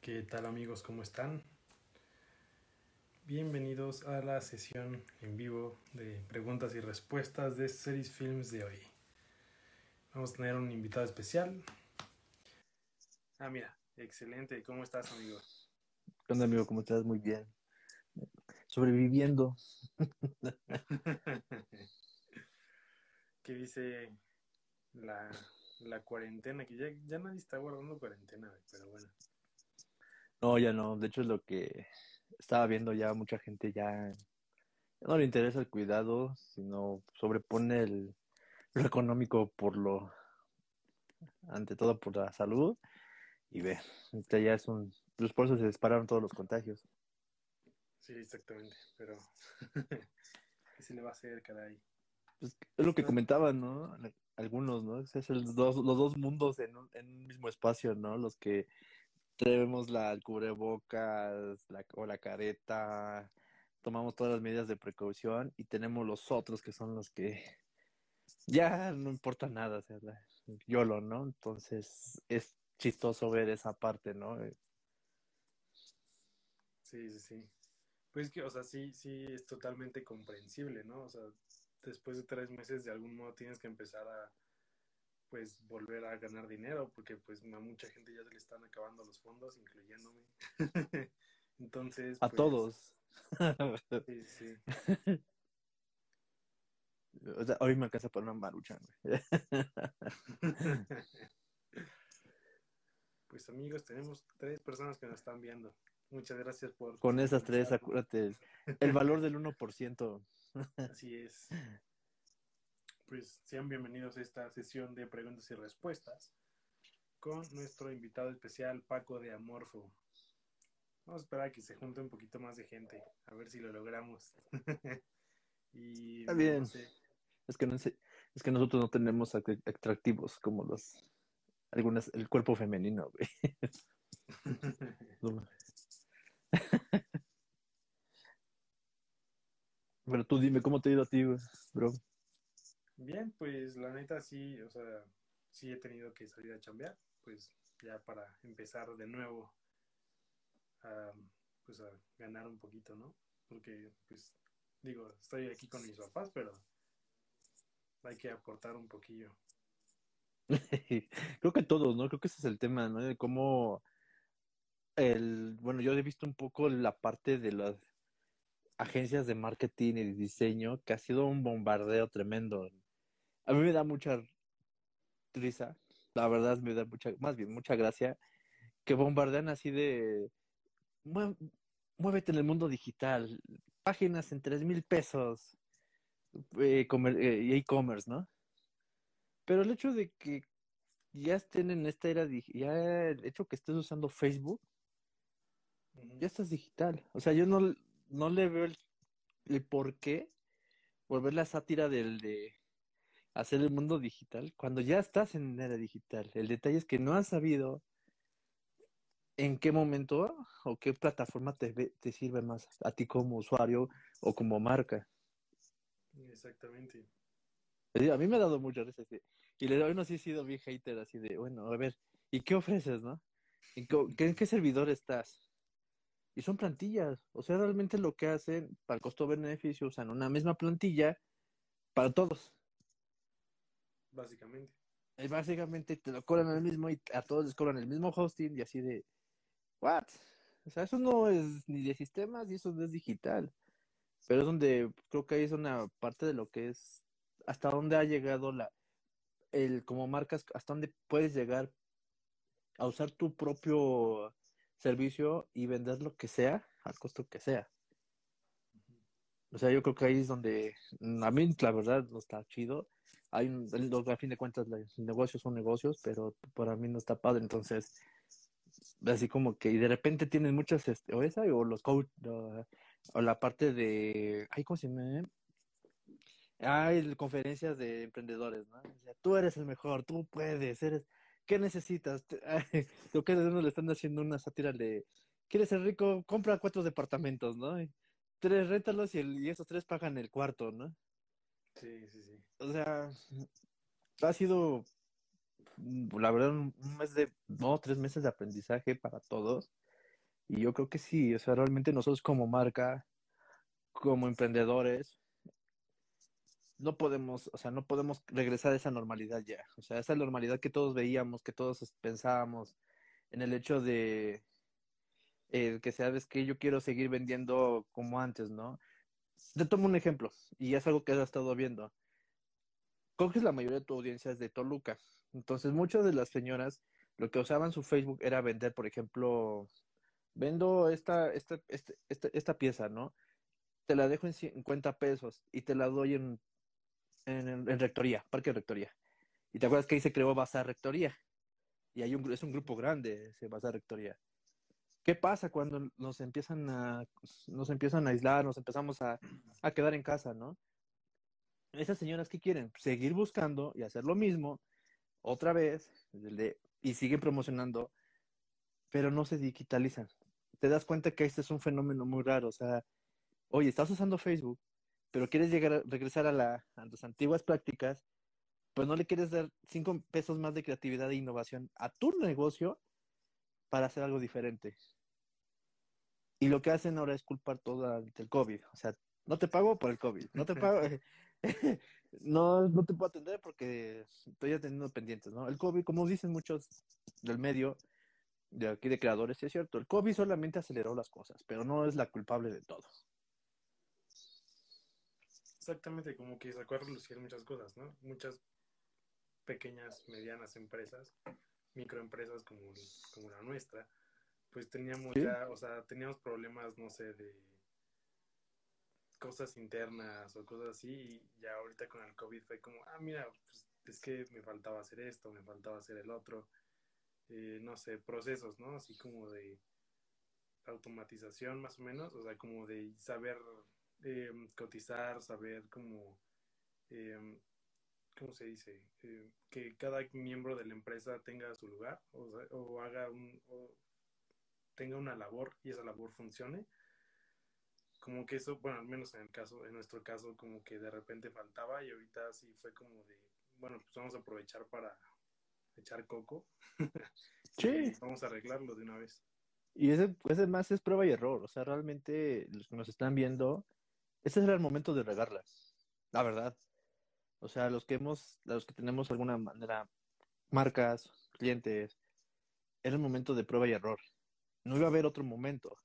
¿qué tal amigos? ¿Cómo están? Bienvenidos a la sesión en vivo de preguntas y respuestas de Series Films de hoy. Vamos a tener un invitado especial. Ah, mira, excelente. ¿Cómo estás, amigo? ¿Qué onda, amigo? ¿Cómo estás? Muy bien. Sobreviviendo. ¿Qué dice la, la cuarentena? Que ya, ya nadie está guardando cuarentena, pero bueno. No, ya no. De hecho, es lo que estaba viendo ya mucha gente ya, ya no le interesa el cuidado, sino sobrepone el, lo económico por lo, ante todo por la salud. Y ve, ahorita ya es un, pues por eso se dispararon todos los contagios. Sí, exactamente, pero ¿qué se le va a hacer, caray? Pues, es lo que comentaban, ¿no? Algunos, ¿no? Es el dos, los dos mundos en un, en un mismo espacio, ¿no? Los que tenemos la el cubrebocas o la careta, tomamos todas las medidas de precaución y tenemos los otros que son los que ya no importa nada, o sea, YOLO, ¿no? Entonces es chistoso ver esa parte, ¿no? Sí, sí, sí. Pues que, o sea, sí, sí es totalmente comprensible, ¿no? O sea, después de tres meses de algún modo tienes que empezar a, pues, volver a ganar dinero, porque pues a mucha gente ya se le están acabando los fondos, incluyéndome. Entonces, A pues, todos. Sí, sí. O sea, hoy me alcanza para una maruchan, güey. Pues amigos, tenemos tres personas que nos están viendo. Muchas gracias por... Con esas tres, acuérdate, el valor del 1%. Así es. Pues sean bienvenidos a esta sesión de preguntas y respuestas con nuestro invitado especial Paco de Amorfo. Vamos a esperar a que se junte un poquito más de gente, a ver si lo logramos. y Está bien. no sé, Es que, no sé- es que nosotros no tenemos act- atractivos como los, algunas, el cuerpo femenino. Pero tú dime, ¿cómo te ha ido a ti, bro? Bien, pues la neta sí, o sea, sí he tenido que salir a chambear, pues ya para empezar de nuevo a, pues a ganar un poquito, ¿no? Porque, pues, digo, estoy aquí con mis papás, pero hay que aportar un poquillo. Creo que todos, ¿no? Creo que ese es el tema, ¿no? De cómo el, bueno, yo he visto un poco la parte de las agencias de marketing y diseño, que ha sido un bombardeo tremendo. A mí me da mucha risa, la verdad me da mucha, más bien mucha gracia, que bombardean así de, "Mue- muévete en el mundo digital, páginas en tres mil pesos, eh, eh, e-commerce, ¿no? Pero el hecho de que ya estén en esta era, ya el hecho que estés usando Facebook, ya estás digital. O sea, yo no, no le veo el, el por qué volver la sátira del de hacer el mundo digital cuando ya estás en era digital. El detalle es que no has sabido en qué momento o qué plataforma te, te sirve más a ti como usuario o como marca. Exactamente. A mí me ha dado mucha risa. así. Y le doy, no sí he sido bien hater así de, bueno, a ver, ¿y qué ofreces, no? ¿En qué, qué- en qué servidor estás? Y son plantillas. O sea, realmente lo que hacen para el costo-beneficio usan una misma plantilla para todos. Básicamente. Y básicamente te lo cobran el mismo y a todos les cobran el mismo hosting y así de, ¿what? O sea, eso no es ni de sistemas y eso no es digital. Pero es donde creo que ahí es una parte de lo que es hasta dónde ha llegado la el como marcas, hasta dónde puedes llegar a usar tu propio servicio y vender lo que sea al costo que sea. O sea, yo creo que ahí es donde a mí la verdad no está chido. Hay un, a fin de cuentas los negocios son negocios, pero para mí no está padre. Entonces, así como que y de repente tienen muchas este, o esa o los coach o, la parte de ay cómo se llama hay conferencias de emprendedores no tú eres el mejor tú puedes eres qué necesitas creo que uno le están haciendo una sátira de quieres ser rico compra cuatro departamentos no tres réntalos y, el, y esos tres pagan el cuarto no Sí, sí, sí. o sea ha sido la verdad, un mes de, no, tres meses de aprendizaje para todos. Y yo creo que sí, o sea, realmente nosotros como marca, como emprendedores, no podemos, o sea, no podemos regresar a esa normalidad ya. O sea, esa normalidad que todos veíamos, que todos pensábamos en el hecho de eh, que sabes que yo quiero seguir vendiendo como antes, ¿no? Te tomo un ejemplo, y es algo que has estado viendo. Coges la mayoría de tu audiencia es de Toluca. Entonces, muchas de las señoras lo que usaban su Facebook era vender, por ejemplo, vendo esta, esta, esta, esta, pieza, ¿no? Te la dejo en 50 pesos y te la doy en, en, Rectoría, Parque Rectoría. Y te acuerdas que ahí se creó Bazar Rectoría. Y hay un, es un grupo grande ese Bazar Rectoría. ¿Qué pasa cuando nos empiezan a, nos empiezan a aislar, nos empezamos a, a quedar en casa, ¿no? Esas señoras, ¿qué quieren? Seguir buscando y hacer lo mismo otra vez y siguen promocionando, pero no se digitalizan. Te das cuenta que este es un fenómeno muy raro. O sea, oye, estás usando Facebook, pero quieres llegar a, regresar a, la, a tus antiguas prácticas, pues no le quieres dar cinco pesos más de creatividad e innovación a tu negocio para hacer algo diferente. Y lo que hacen ahora es culpar todo el COVID. O sea, no te pago por el COVID, no te pago, no, no te puedo atender porque estoy atendiendo pendientes, ¿no? El COVID, como dicen muchos del medio, de aquí de creadores, sí es cierto, el COVID solamente aceleró las cosas, pero no es la culpable de todo. Exactamente, como que sacó a relucir muchas cosas, ¿no? Muchas pequeñas, medianas empresas, microempresas como, como la nuestra, pues teníamos ya, o sea, teníamos problemas, no sé, de cosas internas o cosas así, y ya ahorita con el COVID fue como, ah, mira, pues es que me faltaba hacer esto, me faltaba hacer el otro, eh, no sé, procesos, ¿no? Así como de automatización más o menos, o sea, como de saber eh, cotizar, saber cómo, eh, ¿cómo se dice? que cada miembro de la empresa tenga su lugar o, o haga un, o tenga una labor y esa labor funcione como que eso, bueno, al menos en el caso, en nuestro caso, como que de repente faltaba y ahorita sí fue como de, bueno, pues vamos a aprovechar para echar coco. Sí. vamos a arreglarlo de una vez. Y ese, ese más es prueba y error, o sea, realmente los que nos están viendo, ese era el momento de regarlas, la verdad. O sea, los que hemos, los que tenemos alguna manera marcas, clientes, era el momento de prueba y error. No iba a haber otro momento.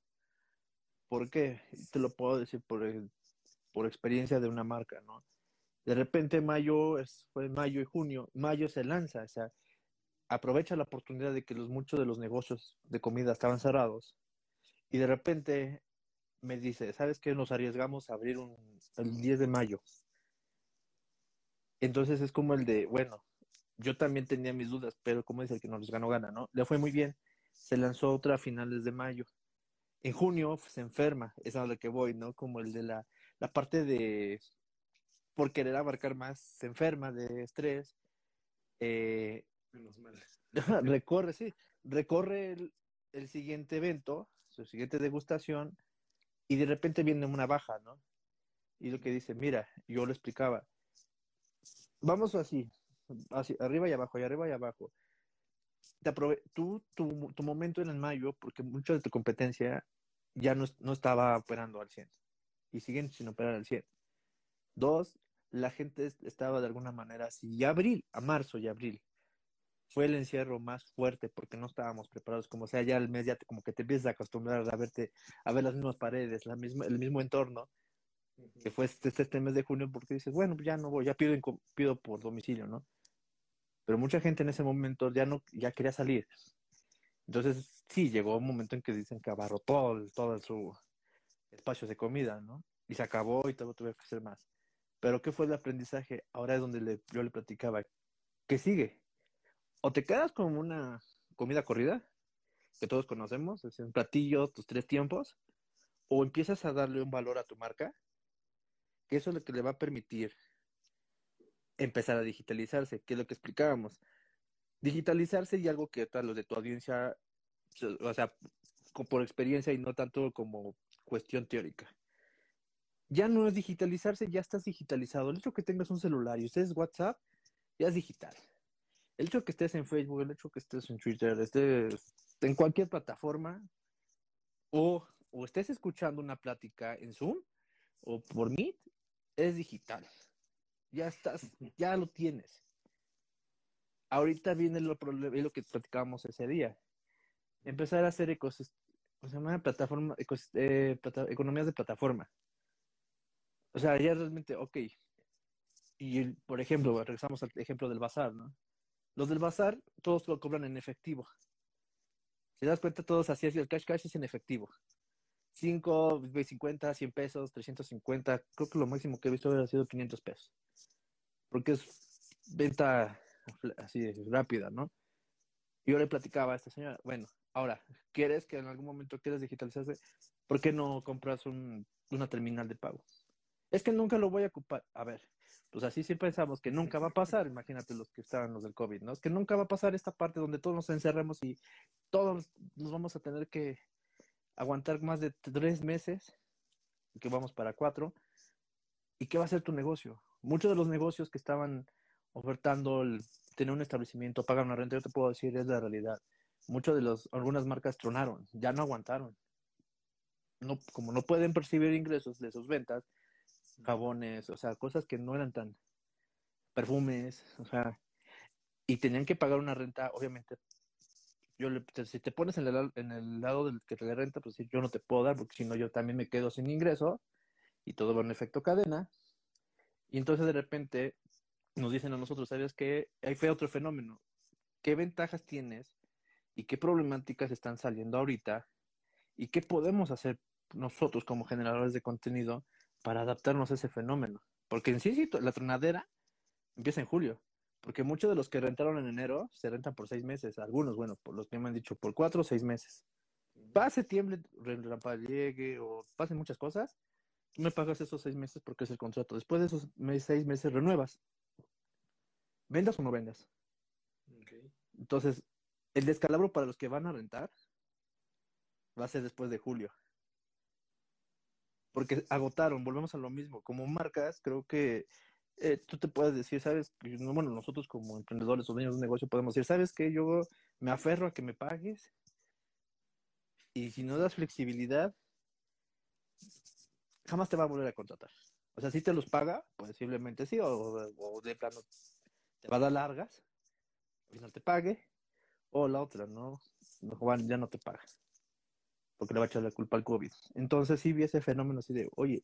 ¿Por qué? Te lo puedo decir por, por experiencia de una marca, ¿no? De repente mayo, es, fue mayo y junio, mayo se lanza, o sea, aprovecha la oportunidad de que los, muchos de los negocios de comida estaban cerrados y de repente me dice, ¿sabes qué? Nos arriesgamos a abrir un, el 10 de mayo. Entonces es como el de, bueno, yo también tenía mis dudas, pero como dice el que no les ganó gana, ¿no? Le fue muy bien. Se lanzó otra a finales de mayo en junio se enferma, es a lo que voy, ¿no? Como el de la, la parte de, por querer abarcar más, se enferma de estrés. Eh, Menos mal. recorre, sí, recorre el, el, siguiente evento, su siguiente degustación, y de repente viene una baja, ¿no? Y lo que dice, mira, yo lo explicaba, vamos así, así, arriba y abajo, y arriba y abajo te tú, tu, tu, momento en el mayo, porque mucha de tu competencia ya no, no estaba operando al 100 y siguen sin operar al 100. Dos, la gente estaba de alguna manera así. Y abril, a marzo y abril, fue el encierro más fuerte porque no estábamos preparados. Como sea, ya el mes ya como que te empiezas a acostumbrar a verte, a ver las mismas paredes, la misma, el mismo entorno, que fue este, este, mes de junio, porque dices, bueno, ya no voy, ya pido, pido por domicilio, ¿no? Pero mucha gente en ese momento ya no, ya quería salir. Entonces, sí, llegó un momento en que dicen que abarrotó todo, todo su espacio de comida, ¿no? Y se acabó y todo tuve que hacer más. Pero ¿qué fue el aprendizaje? Ahora es donde le, yo le platicaba. ¿Qué sigue? O te quedas con una comida corrida, que todos conocemos, es un platillo, tus tres tiempos, o empiezas a darle un valor a tu marca, que eso es lo que le va a permitir empezar a digitalizarse, que es lo que explicábamos digitalizarse y algo que tal los de tu audiencia, o sea, por experiencia y no tanto como cuestión teórica. Ya no es digitalizarse, ya estás digitalizado. El hecho que tengas un celular y ustedes WhatsApp, ya es digital. el hecho que estés en Facebook, el hecho que estés en Twitter, estés en cualquier plataforma, o, o estés escuchando una plática en Zoom o por Meet, es digital. Ya estás, ya lo tienes. Ahorita viene lo, lo que platicábamos ese día. Empezar a hacer ecosistemas, se llama? Plataforma, eh, economías de plataforma. O sea, ya realmente, ok. Y, por ejemplo, regresamos al ejemplo del bazar, ¿no? Los del bazar, todos lo cobran en efectivo. Si das cuenta, todos así el cash cash es en efectivo. 5, 50, 100 pesos, 350, creo que lo máximo que he visto ha sido 500 pesos. Porque es venta así rápida, ¿no? Yo le platicaba a esta señora, bueno, ahora, ¿quieres que en algún momento quieres digitalizarse? ¿Por qué no compras un, una terminal de pago? Es que nunca lo voy a ocupar. A ver, pues así sí pensamos que nunca va a pasar. Imagínate los que estaban los del COVID, ¿no? Es que nunca va a pasar esta parte donde todos nos encerremos y todos nos vamos a tener que aguantar más de tres meses, que vamos para cuatro. ¿Y qué va a ser tu negocio? Muchos de los negocios que estaban ofertando el tener un establecimiento, pagar una renta, yo te puedo decir, es la realidad. Muchos de los, algunas marcas tronaron, ya no aguantaron. No, como no pueden percibir ingresos de sus ventas, jabones, o sea, cosas que no eran tan perfumes, o sea, y tenían que pagar una renta, obviamente. Yo le, si te pones en el, en el lado del que te renta, pues yo no te puedo dar, porque si no yo también me quedo sin ingreso y todo va en efecto cadena. Y entonces de repente nos dicen a nosotros, ¿sabes qué? Fue otro fenómeno. ¿Qué ventajas tienes y qué problemáticas están saliendo ahorita? ¿Y qué podemos hacer nosotros como generadores de contenido para adaptarnos a ese fenómeno. Porque en sí, sí, la tronadera empieza en julio. Porque muchos de los que rentaron en enero se rentan por seis meses. Algunos, bueno, por los que me han dicho, por cuatro o seis meses. Pase septiembre, llegue o pasen muchas cosas, me pagas esos seis meses porque es el contrato. Después de esos seis meses renuevas. Vendas o no vendas. Entonces, el descalabro para los que van a rentar va a ser después de julio porque agotaron, volvemos a lo mismo, como marcas, creo que eh, tú te puedes decir, sabes, bueno, nosotros como emprendedores o dueños de un negocio podemos decir, sabes que yo me aferro a que me pagues y si no das flexibilidad, jamás te va a volver a contratar. O sea, si te los paga, posiblemente sí, o, de plano te va a dar largas, al final te pague, o la otra, ¿no? ya no te paga porque le va a echar la culpa al COVID. Entonces sí vi ese fenómeno así de, oye,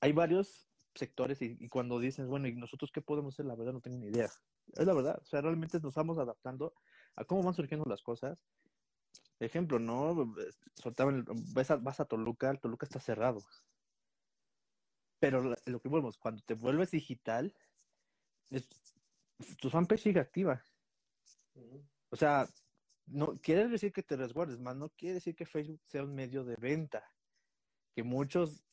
hay varios sectores y, cuando dicen, bueno, ¿y nosotros qué podemos hacer? La verdad no tengo ni idea. Es la verdad, o sea, realmente nos estamos adaptando a cómo van surgiendo las cosas. Ejemplo, ¿no? Soltaban, vas, a, vas a Toluca, Toluca está cerrado. Pero lo que volvemos, cuando te vuelves digital, tu fanpage sigue activa. O sea, no quiere decir que te resguardes, más no quiere decir que Facebook sea un medio de venta. Que muchos,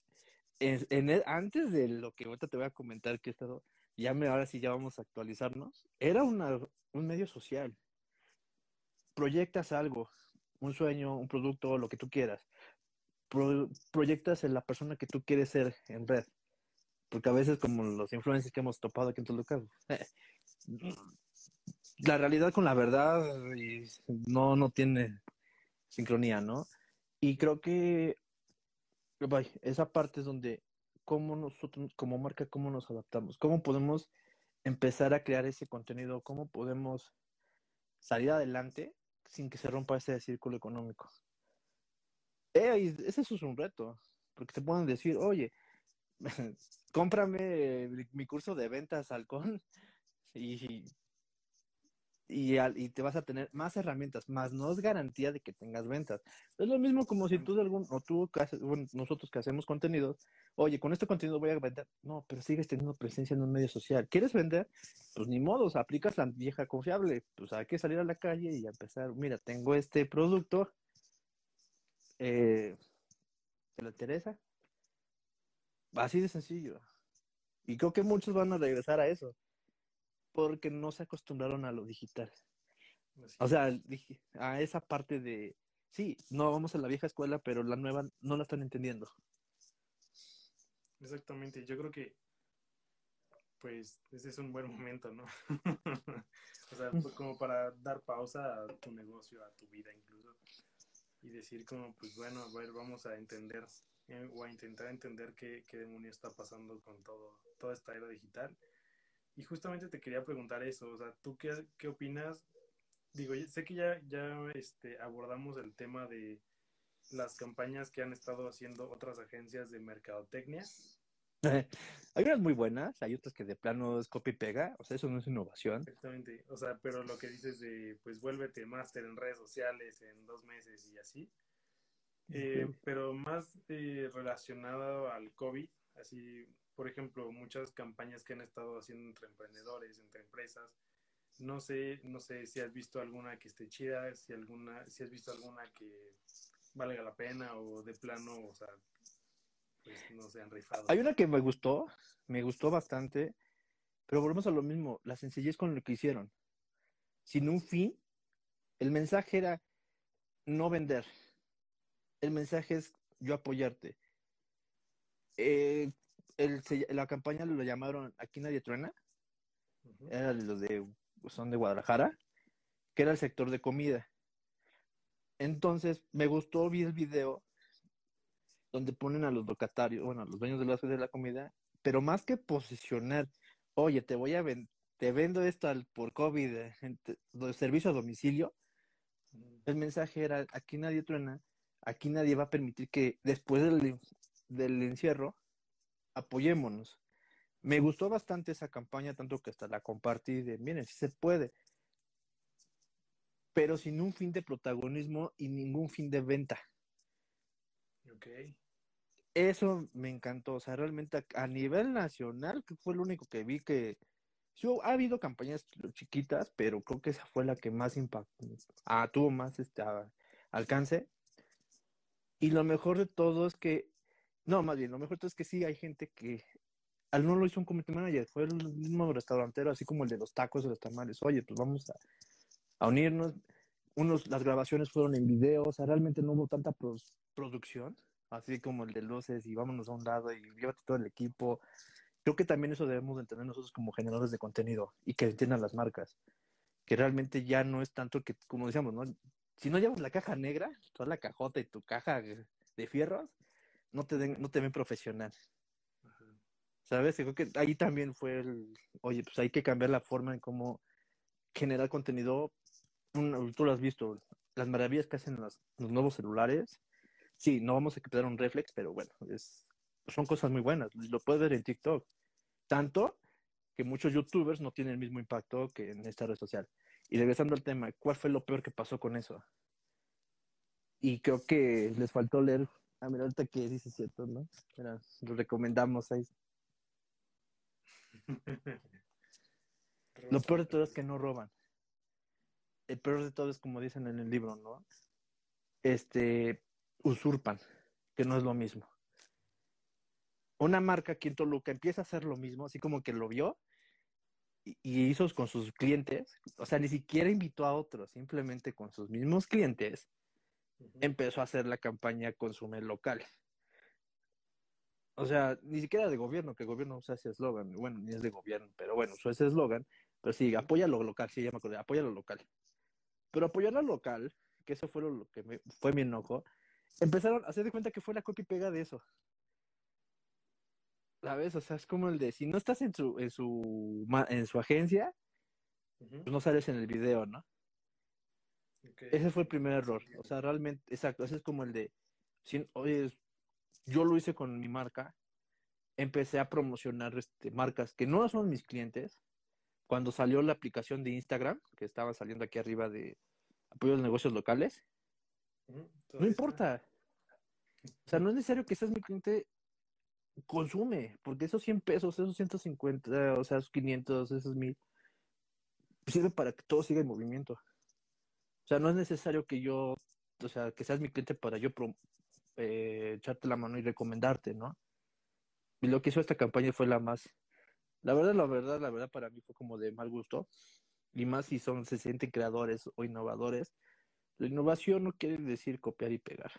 en, antes de lo que ahorita te voy a comentar, que estado, ya me, ahora sí ya vamos a actualizarnos, era una, un medio social. Proyectas algo, un sueño, un producto, lo que tú quieras. proyectas en la persona que tú quieres ser en red. Porque a veces, como los influencers que hemos topado aquí en Toluca, eh, la realidad con la verdad no, no tiene sincronía, ¿no? Y creo que esa parte es donde, cómo nosotros, como marca, cómo nos adaptamos, cómo podemos empezar a crear ese contenido, cómo podemos salir adelante sin que se rompa ese círculo económico. Eh, ese es un reto, porque te pueden decir, oye, cómprame mi curso de ventas halcón y y, y, te vas a tener más herramientas, más no es garantía de que tengas ventas. Es lo mismo como si tú de algún, o tú, bueno, nosotros que hacemos contenido, oye, con este contenido voy a vender. No, pero sigues teniendo presencia en un medio social. ¿Quieres vender? Pues ni modo, aplicas la vieja confiable. Pues hay que salir a la calle y empezar, mira, tengo este producto, eh, ¿te lo interesa? Así de sencillo. Y creo que muchos van a regresar a eso porque no se acostumbraron a lo digital. O sea, a esa parte de, sí, no vamos a la vieja escuela, pero la nueva no la están entendiendo. Exactamente, yo creo que pues ese es un buen momento, ¿no? o sea, como para dar pausa a tu negocio, a tu vida incluso, y decir como, pues bueno, a ver, vamos a entender eh, o a intentar entender qué, qué demonio está pasando con todo, toda esta era digital. Y justamente te quería preguntar eso, o sea, ¿tú qué, qué opinas? Digo, sé que ya, ya este, abordamos el tema de las campañas que han estado haciendo otras agencias de mercadotecnia, hay unas muy buenas, hay otras que de plano es copy y pega, o sea, eso no es innovación. Exactamente, o sea, pero lo que dices de, pues vuélvete máster en redes sociales en dos meses y así, eh, pero más eh, relacionado al COVID, así, por ejemplo, muchas campañas que han estado haciendo entre emprendedores, entre empresas, no sé, no sé si has visto alguna que esté chida, si alguna, si has visto alguna que valga la pena o de plano, o sea, pues, no se han rifado. Hay una que me gustó, me gustó bastante, pero volvemos a lo mismo, la sencillez con lo que hicieron. Sin un fin, el mensaje era no vender. El mensaje es yo apoyarte. Eh, la campaña lo llamaron Aquí nadie truena. Era los de, son de Guadalajara, que era el sector de comida. Entonces me gustó, vi el video donde ponen a los locatarios, bueno, a los dueños de la, de la comida, pero más que posicionar, oye, te voy a vender, te vendo esto al, por COVID, eh, servicio a domicilio, el mensaje era, aquí nadie truena, aquí nadie va a permitir que después del, del encierro apoyémonos. Me gustó bastante esa campaña, tanto que hasta la compartí de, miren, si se puede, pero sin un fin de protagonismo y ningún fin de venta. Okay eso me encantó. O sea, realmente a, nivel nacional, que fue lo único que vi que. Sí, ha habido campañas chiquitas, pero creo que esa fue la que más impactó, ah, tuvo más este, alcance. Y lo mejor de todo es que, no, más bien, lo mejor es que sí hay gente que al no lo hizo un community manager, fue el mismo restaurantero, así como el de los tacos de los tamales. Oye, pues vamos a, unirnos. Unos, las grabaciones fueron en video, o sea, realmente no hubo tanta producción así como el de luces y vámonos a un lado y llévate todo el equipo. Creo que también eso debemos de entender nosotros como generadores de contenido y que entiendan las marcas, que realmente ya no es tanto que, como decíamos, ¿no? si no llevas la caja negra, toda la cajota y tu caja de fierros, no te, den, no te ven profesional. ¿Sabes? Creo que ahí también fue el, oye, pues hay que cambiar la forma en cómo generar contenido. tú lo has visto, las maravillas que hacen los nuevos celulares, sí, no vamos a quitar un reflex, pero bueno, es, son cosas muy buenas. Lo puedes ver en TikTok. Tanto que muchos youtubers no tienen el mismo impacto que en esta red social. Y regresando al tema, ¿cuál fue lo peor que pasó con eso? Y creo que les faltó leer. Ah, mira, ahorita que dice cierto, ¿no? Mira, lo recomendamos ahí. lo peor de todo es que no roban. El peor de todo es como dicen en el libro, ¿no? Este, usurpan, que no es lo mismo. Una marca aquí en Toluca empieza a hacer lo mismo, así como que lo vio y, hizo con sus clientes, o sea, ni siquiera invitó a otros, simplemente con sus mismos clientes, empezó a hacer la campaña Consume Local. O sea, ni siquiera de gobierno, que el gobierno usa ese eslogan, bueno, ni es de gobierno, pero bueno, usó ese eslogan, pero sí, apoya lo local, sí, ya me acordé, apoya lo local. Pero apoyar lo local, que eso fue lo que me, fue mi enojo, empezaron a hacer de cuenta que fue la copia y pega de eso. ¿Sabes? O sea, es como el de, si no estás en su, en su, en su agencia, pues no sales en el video, ¿no? Ese fue el primer error. O sea, realmente, exacto, ese es como el de, si, oye, yo lo hice con mi marca, empecé a promocionar este, marcas que no son mis clientes. Cuando salió la aplicación de Instagram, que estaba saliendo aquí arriba de apoyo a los negocios locales, no importa. O sea, no es necesario que seas mi cliente consume, porque esos 100 pesos, esos 150, o sea, esos 500, esos 1000, sirve para que todo siga en movimiento. O sea, no es necesario que yo, o sea, que seas mi cliente para yo eh, echarte la mano y recomendarte, ¿no? Y lo que hizo esta campaña fue la más, la verdad, la verdad, la verdad para mí fue como de mal gusto. Y más si son, se sienten creadores o innovadores, la innovación no quiere decir copiar y pegar.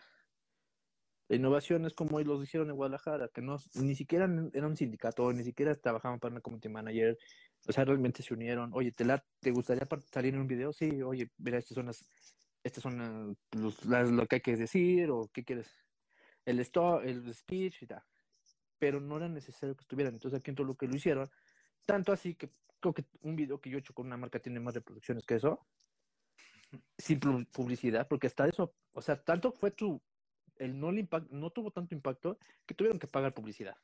La innovación es como los hicieron en Guadalajara, que no, ni siquiera eran un sindicato, ni siquiera trabajaban para una community manager, o sea, realmente se unieron. Oye, ¿te, la, ¿te gustaría salir en un video? Sí, oye, mira, estas son las, estas son las, lo que hay que decir, o qué quieres, el, stop, el speech y tal. Pero no era necesario que estuvieran. Entonces aquí en todo lo que lo hicieron, tanto así que creo que un video que yo he hecho con una marca tiene más reproducciones que eso, sin publicidad, porque hasta eso, o sea, tanto fue tu, el no, le no tuvo tanto impacto que tuvieron que pagar publicidad.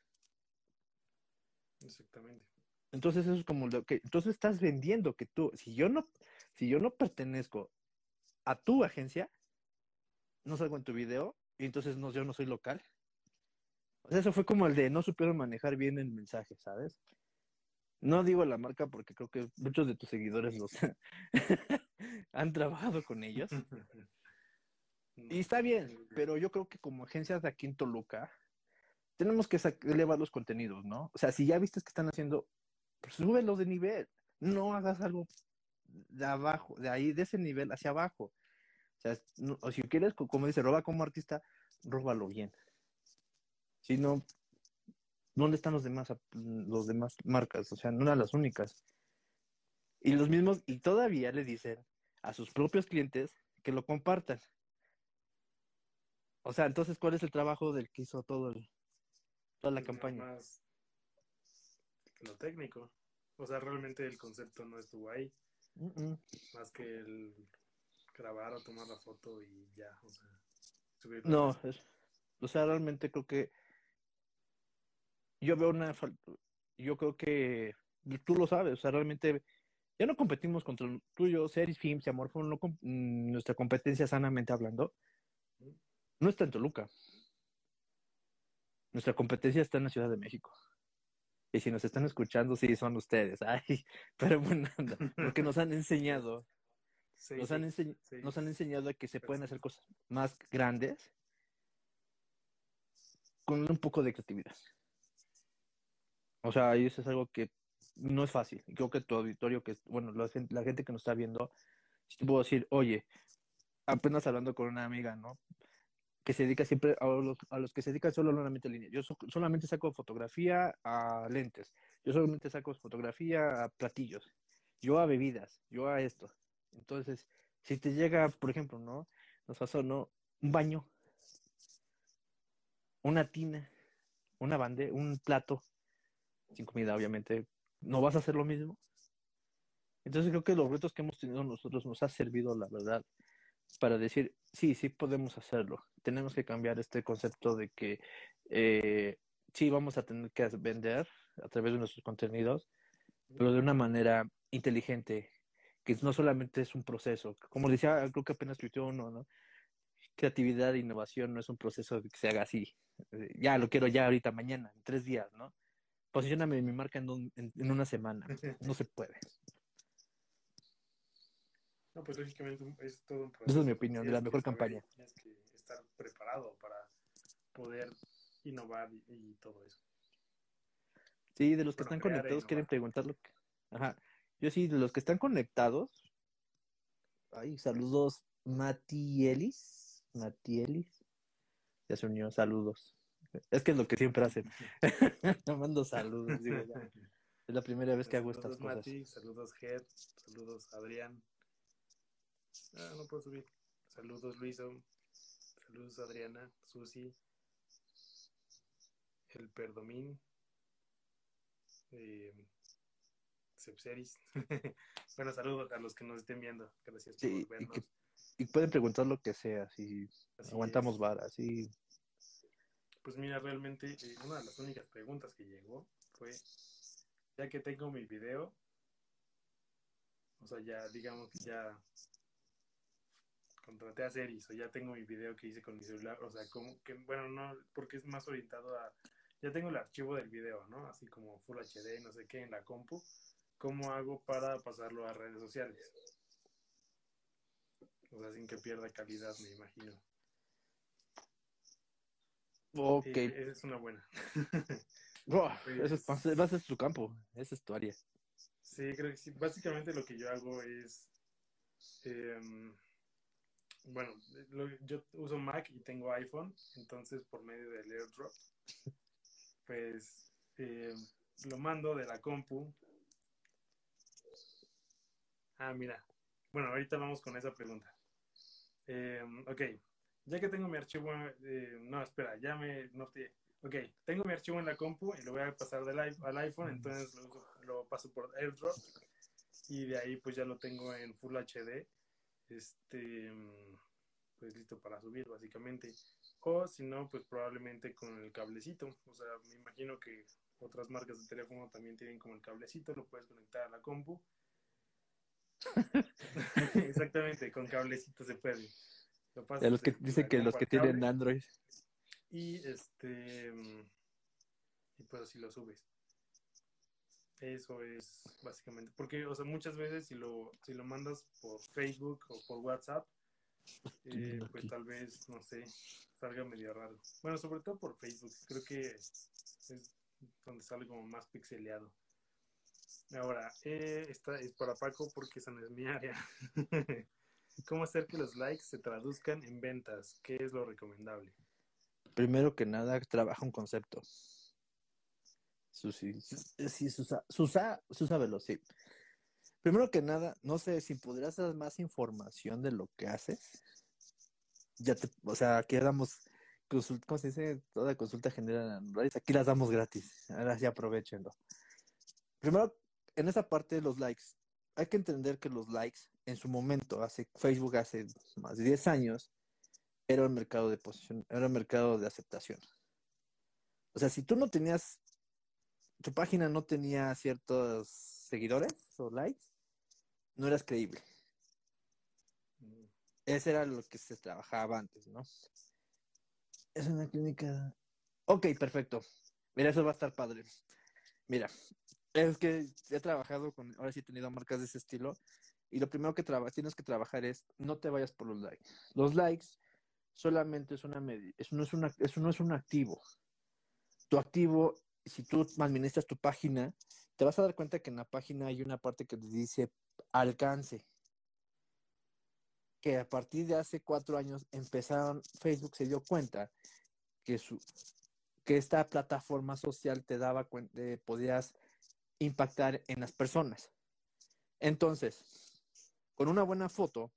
Exactamente. Entonces eso es como lo que, entonces estás vendiendo que tú, si yo no, si yo no pertenezco a tu agencia, no salgo en tu video, y entonces no, yo no soy local. O sea, eso fue como el de no supieron manejar bien el mensaje, ¿sabes? No digo la marca porque creo que muchos de tus seguidores los han trabajado con ellos. Y está bien, pero yo creo que como agencias de aquí en Toluca, tenemos que elevar los contenidos, ¿no? O sea, si ya viste que están haciendo, pues súbelos de nivel. No hagas algo de abajo, de ahí, de ese nivel hacia abajo. O sea, o si quieres, como dice, roba como artista, róbalo bien. Si no, ¿dónde están los demás, los demás marcas? O sea, no eran las únicas. Y los mismos, y todavía le dicen a sus propios clientes que lo compartan. O sea, entonces, ¿cuál es el trabajo del que hizo todo el, toda la campaña? Más lo técnico. O sea, realmente el concepto no estuvo ahí. Más que el grabar o tomar la foto y ya, o sea, No, o sea, realmente creo que yo veo una yo creo que tú lo sabes, o sea, realmente ya no competimos contra el tuyo, Series, Films y Amorfo, no, mm, nuestra competencia sanamente hablando no está en Toluca. Nuestra competencia está en la Ciudad de México. Y si nos están escuchando, sí, son ustedes. Ay, pero bueno, porque nos han enseñado. nos, han nos han enseñado a que se pueden hacer cosas más grandes con un poco de creatividad. O sea, eso es algo que no es fácil. Creo que tu auditorio, que bueno, la, la gente que nos está viendo, si te puedo decir, oye, apenas hablando con una amiga, ¿no? Que se dedica siempre a los, a los que se dedican solo a una línea. Yo solamente saco fotografía a lentes, yo solamente saco fotografía a platillos, yo a bebidas, yo a esto. Entonces, si te llega, por ejemplo, ¿no? Nos pasó, ¿no? Un baño, una tina, una bandeja, un plato, sin comida, obviamente, ¿no vas a hacer lo mismo? Entonces creo que los retos que hemos tenido nosotros nos ha servido, la verdad, para decir, sí, sí podemos hacerlo. Tenemos que cambiar este concepto de que eh, sí vamos a tener que vender a través de nuestros contenidos, pero de una manera inteligente, que no solamente es un proceso. Como decía, creo que apenas tuiteó uno, ¿no? Creatividad e innovación no es un proceso que se haga así. Eh, ya lo quiero ya ahorita, mañana, en tres días, ¿no? Posicioname mi marca en, en una semana. No se puede. No, pues lógicamente es todo un proceso. Esa es mi opinión, de la mejor campaña. Tienes que estar preparado para poder innovar y, todo eso. Sí, de los que están conectados quieren preguntar lo que... Ajá. Yo sí, de los que están conectados. Ay, saludos, Matielis. Matielis. Ya se unió, saludos. Es que es lo que siempre hacen. Me mando saludos. Es la primera vez que hago estas cosas. Mati, saludos, Ger. Saludos, Adrián. Ah, no puedo subir. Saludos, Luiso. Saludos, Adriana, Susi. El Perdomín. Eh, Sepseris. bueno, saludos a los que nos estén viendo. Gracias por vernos. Y, pueden preguntar lo que sea, si aguantamos varas, sí. Pues mira, realmente eh, una de las únicas preguntas que llegó fue, ya que tengo mi video, o sea, ya digamos que ya contraté a Series o ya tengo mi video que hice con mi celular, o sea, como que, bueno, no, porque es más orientado a, ya tengo el archivo del video, ¿no? Así como Full HD, no sé qué, en la compu, ¿cómo hago para pasarlo a redes sociales? O sea, sin que pierda calidad, me imagino. Ok. esa es una buena. eso es, a ser tu campo, esa es tu área. Sí, creo que sí. Básicamente lo que yo hago es... Eh, bueno, yo uso Mac y tengo iPhone, entonces por medio del AirDrop, pues eh, lo mando de la compu. Ah, mira. Bueno, ahorita vamos con esa pregunta. Eh, ok, ya que tengo mi archivo, eh, no, espera, ya me Ok, tengo mi archivo en la compu y lo voy a pasar del, al iPhone, entonces lo, lo paso por AirDrop y de ahí pues ya lo tengo en Full HD este, pues listo para subir básicamente. O si no, pues probablemente con el cablecito. O sea, me imagino que otras marcas de teléfono también tienen como el cablecito, lo puedes conectar a la compu. Exactamente, con cablecito se puede. de los que dice que los que tienen Android. Y este y pues así lo subes. Eso es básicamente, porque, o sea, muchas veces si lo, si lo mandas por Facebook o por WhatsApp, eh, pues tal vez, no sé, salga medio raro. Bueno, sobre todo por Facebook, creo que es donde sale como más pixeleado. Ahora, eh, esta es para Paco porque esa no es mi área. ¿Cómo hacer que los likes se traduzcan en ventas? ¿Qué es lo recomendable? Primero que nada, trabaja un concepto. Susi, sí, Susa, Susa, Susa sí. Primero que nada, no sé si podrías dar más información de lo que haces. Ya te, o sea, aquí damos, ¿cómo se dice? Toda consulta general aquí las damos gratis. Ahora sí aprovechenlo. Primero, en esa parte de los likes, hay que entender que los likes en su momento, hace Facebook hace más de 10 años, era un mercado de posición, era un mercado de aceptación. O sea, si tú no tenías tu página no tenía ciertos seguidores o likes, no eras creíble. Mm. Ese era lo que se trabajaba antes, ¿no? Es una clínica. Ok, perfecto. Mira, eso va a estar padre. Mira, es que he trabajado con, ahora sí he tenido marcas de ese estilo, y lo primero que tienes que trabajar es no te vayas por los likes. Los likes solamente es una eso no es una, eso no es un activo. Tu activo si tú administras tu página, te vas a dar cuenta que en la página hay una parte que te dice alcance. Que a partir de hace cuatro años empezaron, Facebook se dio cuenta que, su, que esta plataforma social te daba cuenta, podías impactar en las personas. Entonces, con una buena foto,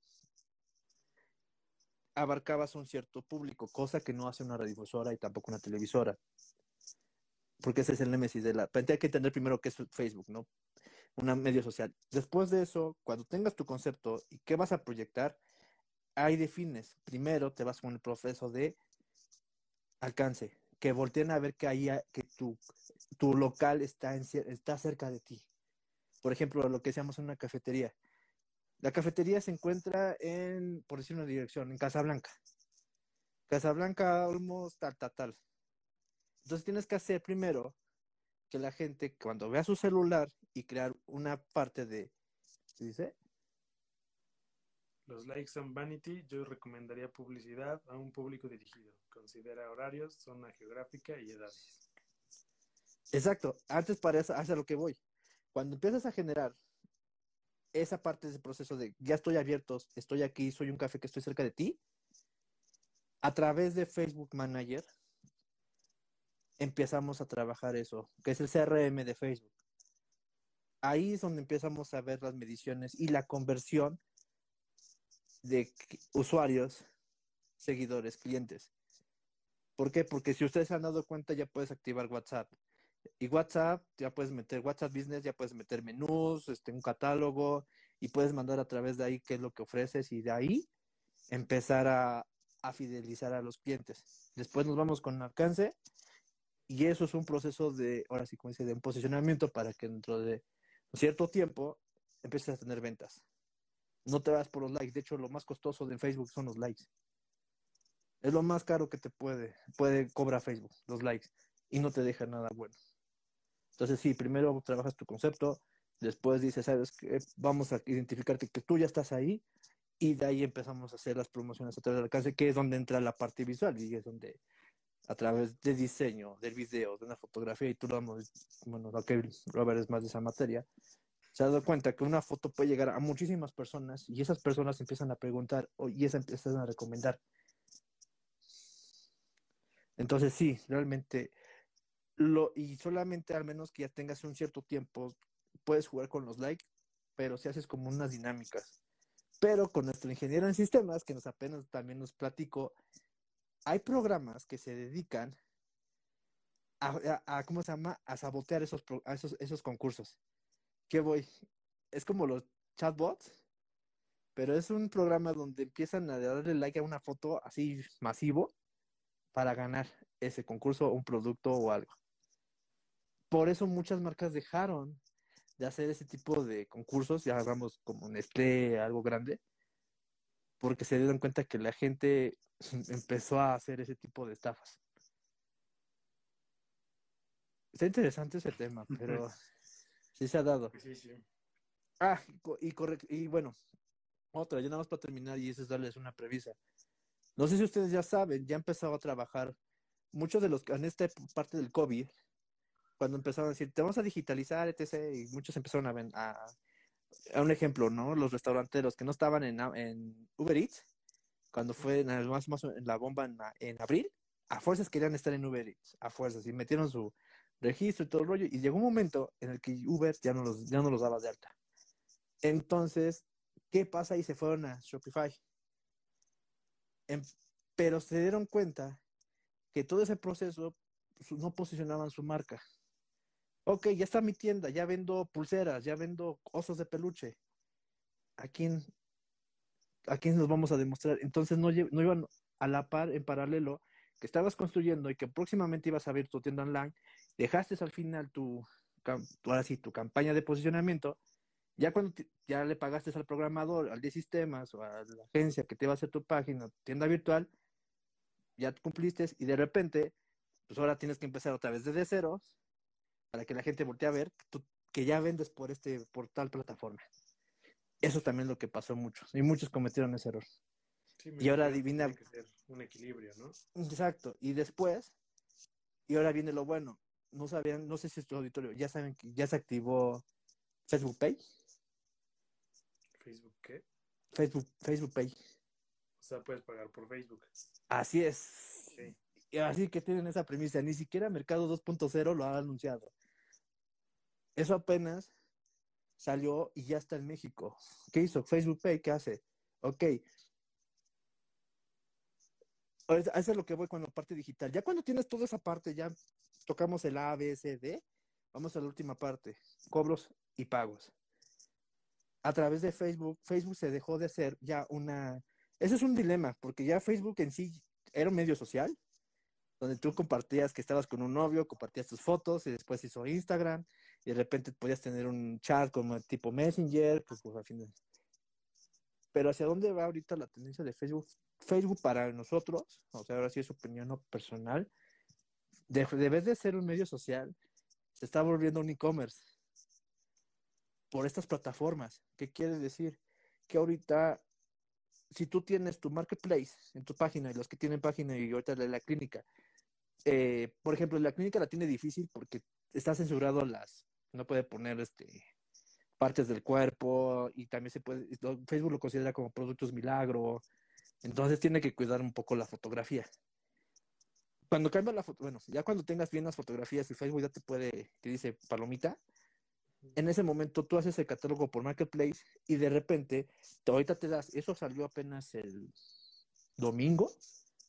abarcabas un cierto público, cosa que no hace una radiodifusora y tampoco una televisora porque ese es el némesis de la... Hay que entender primero qué es Facebook, ¿no? Una medio social. Después de eso, cuando tengas tu concepto y qué vas a proyectar, ahí defines. Primero te vas con el proceso de alcance, que volteen a ver que ahí que tu, tu local está, en, está cerca de ti. Por ejemplo, lo que decíamos en una cafetería. La cafetería se encuentra en, por decir una dirección, en Casablanca. Casablanca, Olmos, tal, tal, tal. Entonces tienes que hacer primero que la gente cuando vea su celular y crear una parte de, ¿qué dice? Los likes son vanity. Yo recomendaría publicidad a un público dirigido. Considera horarios, zona geográfica y edades. Exacto. Antes para eso, hacia lo que voy. Cuando empiezas a generar esa parte de ese proceso de ya estoy abierto, estoy aquí, soy un café que estoy cerca de ti, a través de Facebook Manager, empezamos a trabajar eso, que es el CRM de Facebook. Ahí es donde empezamos a ver las mediciones y la conversión de usuarios, seguidores, clientes. ¿Por qué? Porque si ustedes han dado cuenta, ya puedes activar WhatsApp. Y WhatsApp, ya puedes meter WhatsApp Business, ya puedes meter menús, este, un catálogo, y puedes mandar a través de ahí qué es lo que ofreces, y de ahí empezar a, a fidelizar a los clientes. Después nos vamos con alcance, y eso es un proceso de, ahora sí, como dice, de un posicionamiento para que dentro de cierto tiempo empieces a tener ventas. No te vas por los likes. De hecho, lo más costoso de Facebook son los likes. Es lo más caro que te puede, puede cobrar Facebook, los likes. Y no te deja nada bueno. Entonces, sí, primero trabajas tu concepto, después dices, sabes que vamos a identificarte que tú ya estás ahí, y de ahí empezamos a hacer las promociones a través del alcance, que es donde entra la parte visual y es donde a través de diseño, del video, de una fotografía, y tú lo bueno, lo que Robert es más de esa materia, se ha dado cuenta que una foto puede llegar a muchísimas personas y esas personas empiezan a preguntar y esas empiezan a recomendar. Entonces sí, realmente lo y solamente al menos que ya tengas un cierto tiempo puedes jugar con los likes, pero si haces como unas dinámicas. Pero con nuestro ingeniero en sistemas, que nos apenas también nos platicó, hay programas que se dedican a, ¿cómo se llama? A sabotear esos, esos, concursos. ¿Qué voy? Es como los chatbots, pero es un programa donde empiezan a darle like a una foto así masivo para ganar ese concurso, un producto o algo. Por eso muchas marcas dejaron de hacer ese tipo de concursos, ya hablamos como Nestlé, algo grande, porque se dieron cuenta que la gente empezó a hacer ese tipo de estafas. Está interesante ese tema, pero sí se ha dado. Sí, sí. Ah, y, y bueno, otra, ya nada más para terminar, y eso es darles una previsa. No sé si ustedes ya saben, ya empezado a trabajar muchos de los en esta parte del COVID cuando empezaron a decir, te vamos a digitalizar, etc., y muchos empezaron a, a un ejemplo, ¿no? Los restauranteros que no estaban en, en Uber Eats, cuando fue en, más, más, en la bomba en, en, abril, a fuerzas querían estar en Uber Eats, a fuerzas, y metieron su registro y todo el rollo, y llegó un momento en el que Uber ya no los, ya no los daba de alta. Entonces, ¿qué pasa? Y se fueron a Shopify. En, pero se dieron cuenta que todo ese proceso no posicionaban su marca ok, ya está mi tienda, ya vendo pulseras, ya vendo osos de peluche. ¿A quién, a quién nos vamos a demostrar? Entonces no, iban a la par, en paralelo, que estabas construyendo y que próximamente ibas a abrir tu tienda online, dejaste al final tu, sí, tu campaña de posicionamiento, ya cuando ya le pagaste al programador, al de sistemas o a la agencia que te va a hacer tu página, tienda virtual, ya cumpliste y de repente, pues ahora tienes que empezar otra vez desde cero para que la gente voltee a ver que ya vendes por este por tal plataforma. Eso también es lo que pasó muchos y muchos cometieron ese error. y ahora adivina tiene que ser un equilibrio, ¿no? Exacto, y después y ahora viene lo bueno. No sabían, no sé si es tu auditorio, ya saben que ya se activó Facebook Pay. Facebook qué? Facebook Facebook Pay. O sea, puedes pagar por Facebook. Así es. Y así que tienen esa premisa, ni siquiera Mercado 2.0 lo ha anunciado. Eso apenas salió y ya está en México. ¿Qué hizo? Facebook Pay, ¿qué hace? Ok. Eso es lo que voy con la parte digital. Ya cuando tienes toda esa parte, ya tocamos el A, B, C, D. Vamos a la última parte, cobros y pagos. A través de Facebook, Facebook se dejó de hacer ya una... Eso es un dilema, porque ya Facebook en sí era un medio social, donde tú compartías que estabas con un novio, compartías tus fotos y después hizo Instagram y de repente podías tener un chat como tipo Messenger, pues, pues al. Pero hacia dónde va ahorita la tendencia de Facebook? Facebook para nosotros, o sea, ahora sí es opinión personal, de, vez de ser un medio social, se está volviendo un e-commerce por estas plataformas. ¿Qué quiere decir? Que ahorita, si tú tienes tu marketplace en tu página y los que tienen página y ahorita de la clínica, eh, por ejemplo, la clínica la tiene difícil porque está censurado las, no puede poner este partes del cuerpo y también se puede, Facebook lo considera como productos milagro, entonces tiene que cuidar un poco la fotografía. Cuando cambia la foto, bueno, ya cuando tengas bien las fotografías y Facebook ya te puede, te dice palomita, en ese momento tú haces el catálogo por Marketplace y de repente, ahorita te das, eso salió apenas el domingo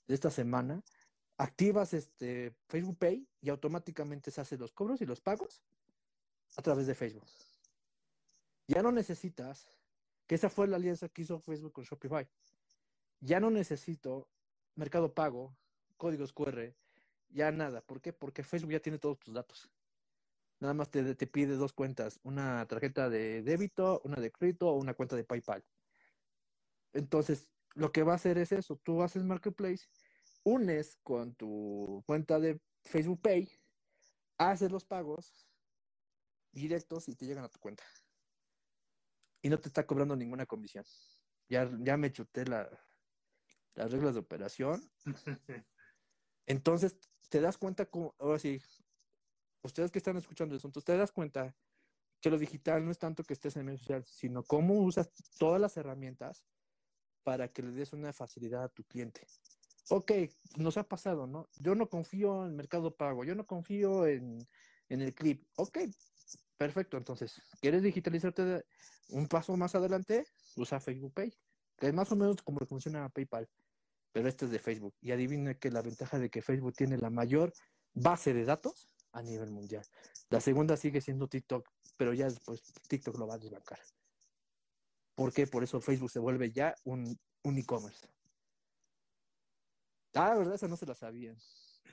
de esta semana, activas este Facebook Pay y automáticamente se hacen los cobros y los pagos a través de Facebook. Ya no necesitas, que esa fue la alianza que hizo Facebook con Shopify. Ya no necesito Mercado Pago, códigos QR, ya nada. ¿Por qué? Porque Facebook ya tiene todos tus datos. Nada más te, te pide dos cuentas, una tarjeta de débito, una de crédito o una cuenta de PayPal. Entonces, lo que va a hacer es eso, tú haces Marketplace unes con tu cuenta de Facebook Pay, haces los pagos directos y te llegan a tu cuenta. Y no te está cobrando ninguna comisión. Ya, ya me chuté la, las reglas de operación. Entonces, te das cuenta, como, ahora sí, ustedes que están escuchando eso, entonces te das cuenta que lo digital no es tanto que estés en medio social, sino cómo usas todas las herramientas para que le des una facilidad a tu cliente. Ok, nos ha pasado, ¿no? Yo no confío en Mercado Pago, yo no confío en, en el clip. Ok, perfecto. Entonces, ¿quieres digitalizarte un paso más adelante? Usa Facebook Pay, que es más o menos como funciona PayPal, pero este es de Facebook. Y adivina que la ventaja de que Facebook tiene la mayor base de datos a nivel mundial. La segunda sigue siendo TikTok, pero ya después TikTok lo va a desbancar. ¿Por qué? Por eso Facebook se vuelve ya un, un e-commerce. Ah, la verdad, esa no se la sabían.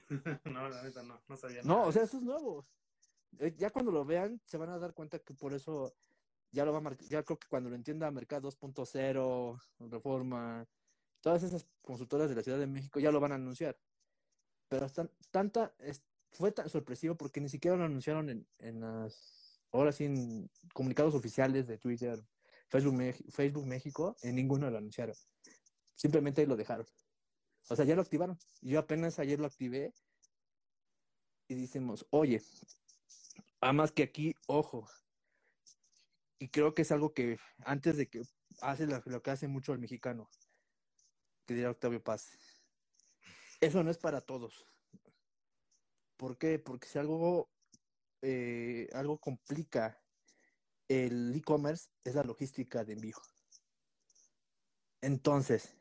no, la neta no, no sabía. No, o sea, eso es nuevo. Eh, ya cuando lo vean, se van a dar cuenta que por eso ya lo va a marcar, ya creo que cuando lo entienda Mercado 2.0, Reforma, todas esas consultoras de la Ciudad de México ya lo van a anunciar. Pero están, tanta, fue tan sorpresivo porque ni siquiera lo anunciaron en, en las, ahora sí, en comunicados oficiales de Twitter, Facebook, Facebook México, en ninguno lo anunciaron. Simplemente lo dejaron. O sea, ya lo activaron. Yo apenas ayer lo activé y decimos, oye, más que aquí, ojo. Y creo que es algo que antes de que hace lo, que hace mucho el mexicano, que dirá Octavio Paz. Eso no es para todos. ¿Por qué? Porque si algo, eh, algo complica el e-commerce es la logística de envío. Entonces,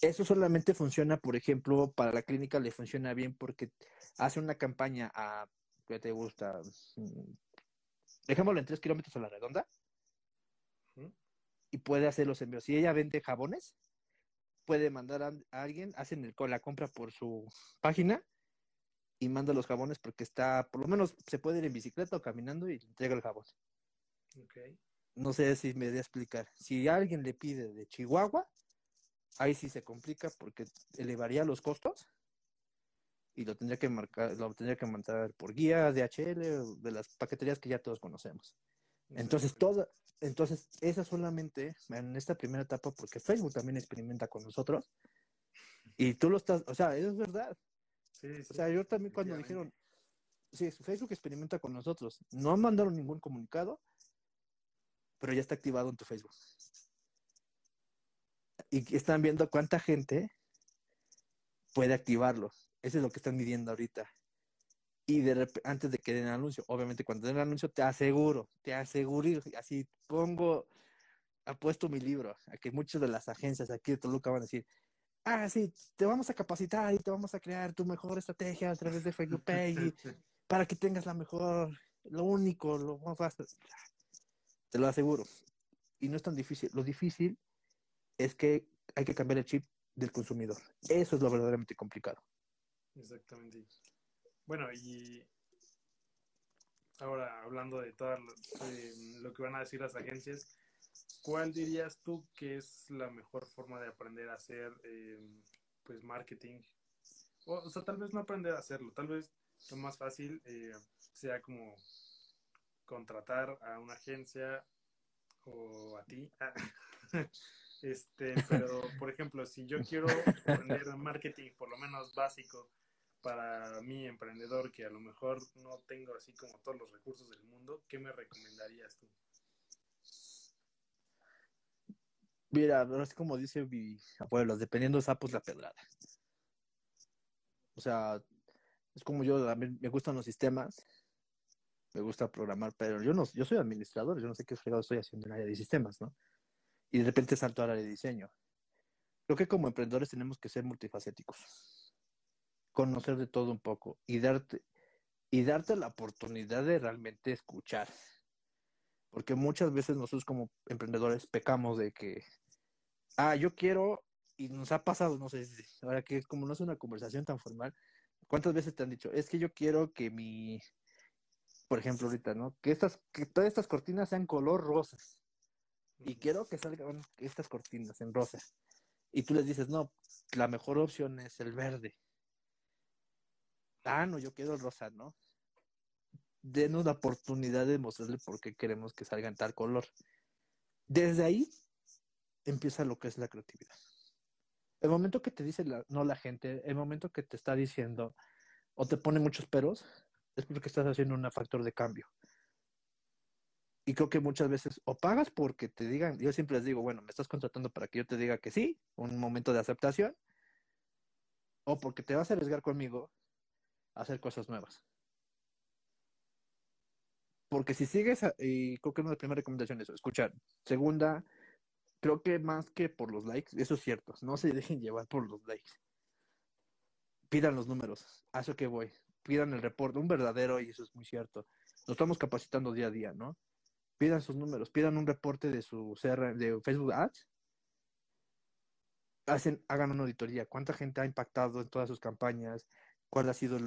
eso solamente funciona, por ejemplo, para la clínica le funciona bien porque hace una campaña a, ¿qué te gusta? Mm, dejémoslo en tres kilómetros a la redonda y puede hacer los envíos. Si ella vende jabones, puede mandar a, alguien, hacen el, la compra por su página y manda los jabones porque está, por lo menos se puede ir en bicicleta o caminando y entrega el jabón. No sé si me voy a explicar. Si alguien le pide de Chihuahua, ahí sí se complica porque elevaría los costos y lo tendría que marcar, lo tendría que mandar por guía, DHL, de las paqueterías que ya todos conocemos. Entonces, toda, entonces, esa solamente en esta primera etapa, porque Facebook también experimenta con nosotros, y tú lo estás, o sea, eso es verdad. o sea, yo también cuando dijeron, sí, Facebook experimenta con nosotros, no mandaron ningún comunicado, pero ya está activado en tu Facebook. Y están viendo cuánta gente puede activarlo. Eso es lo que están midiendo ahorita. Y de antes de que den el anuncio, obviamente cuando den el anuncio te aseguro, te aseguro, así pongo, apuesto mi libro, a que muchas de las agencias aquí de Toluca van a decir, ah, sí, te vamos a capacitar y te vamos a crear tu mejor estrategia a través de Facebook Pay para que tengas la mejor, lo único, lo más fácil. Te lo aseguro. Y no es tan difícil. Lo difícil es que hay que cambiar el chip del consumidor. Eso es lo verdaderamente complicado. Exactamente. Bueno, y ahora hablando de todo lo, que van a decir las agencias, ¿cuál dirías tú que es la mejor forma de aprender a hacer eh, pues marketing? O, sea, tal vez no aprender a hacerlo, tal vez lo más fácil eh, sea como contratar a una agencia o a ti. este, pero por ejemplo, si yo quiero aprender marketing por lo menos básico, para mi emprendedor que a lo mejor no tengo así como todos los recursos del mundo, ¿qué me recomendarías tú? Mira, es como dice mi abuelo, dependiendo de sapos la pedrada. O sea, es como yo, a mí me gustan los sistemas, me gusta programar, pero yo no, yo soy administrador, yo no sé qué fregado estoy haciendo en el área de sistemas, ¿no? Y de repente salto al área de diseño. Creo que como emprendedores tenemos que ser multifacéticos conocer de todo un poco y darte, y darte la oportunidad de realmente escuchar. Porque muchas veces nosotros como emprendedores pecamos de que, ah, yo quiero, y nos ha pasado, no sé, ahora que como no es una conversación tan formal, ¿cuántas veces te han dicho, es que yo quiero que mi, por ejemplo, ahorita, ¿no? Que estas, que todas estas cortinas sean color rosas. Y quiero que salgan estas cortinas en rosa. Y tú les dices, no, la mejor opción es el verde ah, no, yo quiero el rosa, ¿no? Denos la oportunidad de mostrarle por qué queremos que salga en tal color. Desde ahí empieza lo que es la creatividad. El momento que te dice no la gente, el momento que te está diciendo o te pone muchos peros, es porque estás haciendo un factor de cambio. Y creo que muchas veces o pagas porque te digan, yo siempre les digo, bueno, me estás contratando para que yo te diga que sí, un momento de aceptación, o porque te vas a arriesgar conmigo hacer cosas nuevas. Porque si sigues, y creo que una de las primeras recomendaciones es escuchar. Segunda, creo que más que por los likes, eso es cierto, no se dejen llevar por los likes. Pidan los números, a eso que voy. Pidan el reporte, un verdadero, y eso es muy cierto. Nos estamos capacitando día a día, ¿no? Pidan sus números, pidan un reporte de su CR, de Facebook Ads. Hacen, hagan una auditoría. ¿Cuánta gente ha impactado en todas sus campañas? ¿Cuál ha sido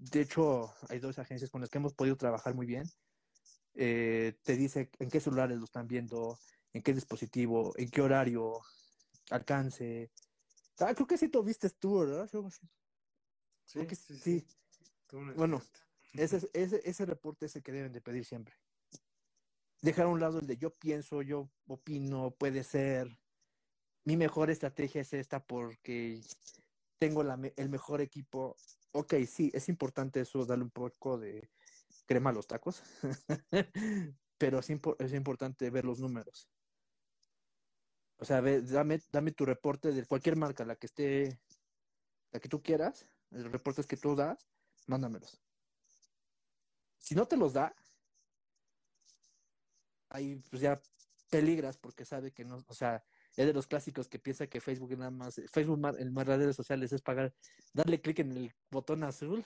de hecho, hay dos agencias con las que hemos podido trabajar muy bien. Eh, te dice en qué celulares lo están viendo, en qué dispositivo, en qué horario, alcance. Ah, creo que sí lo viste tú, ¿verdad? Sí, sí, sí. Bueno, ese, ese, ese reporte es el que deben de pedir siempre. Dejar a un lado el de yo pienso, yo opino, puede ser. Mi mejor estrategia es esta porque tengo la, el mejor equipo. Ok, sí, es importante eso, darle un poco de crema a los tacos, pero es, es importante ver los números. O sea, dame, dame tu reporte de cualquier marca, la que esté, la que tú quieras, los reportes que tú das, mándamelos. Si no te los da, ahí pues ya peligras porque sabe que no, o sea, es de los clásicos que piensa que Facebook nada más, Facebook en las redes sociales es pagar, darle clic en el botón azul,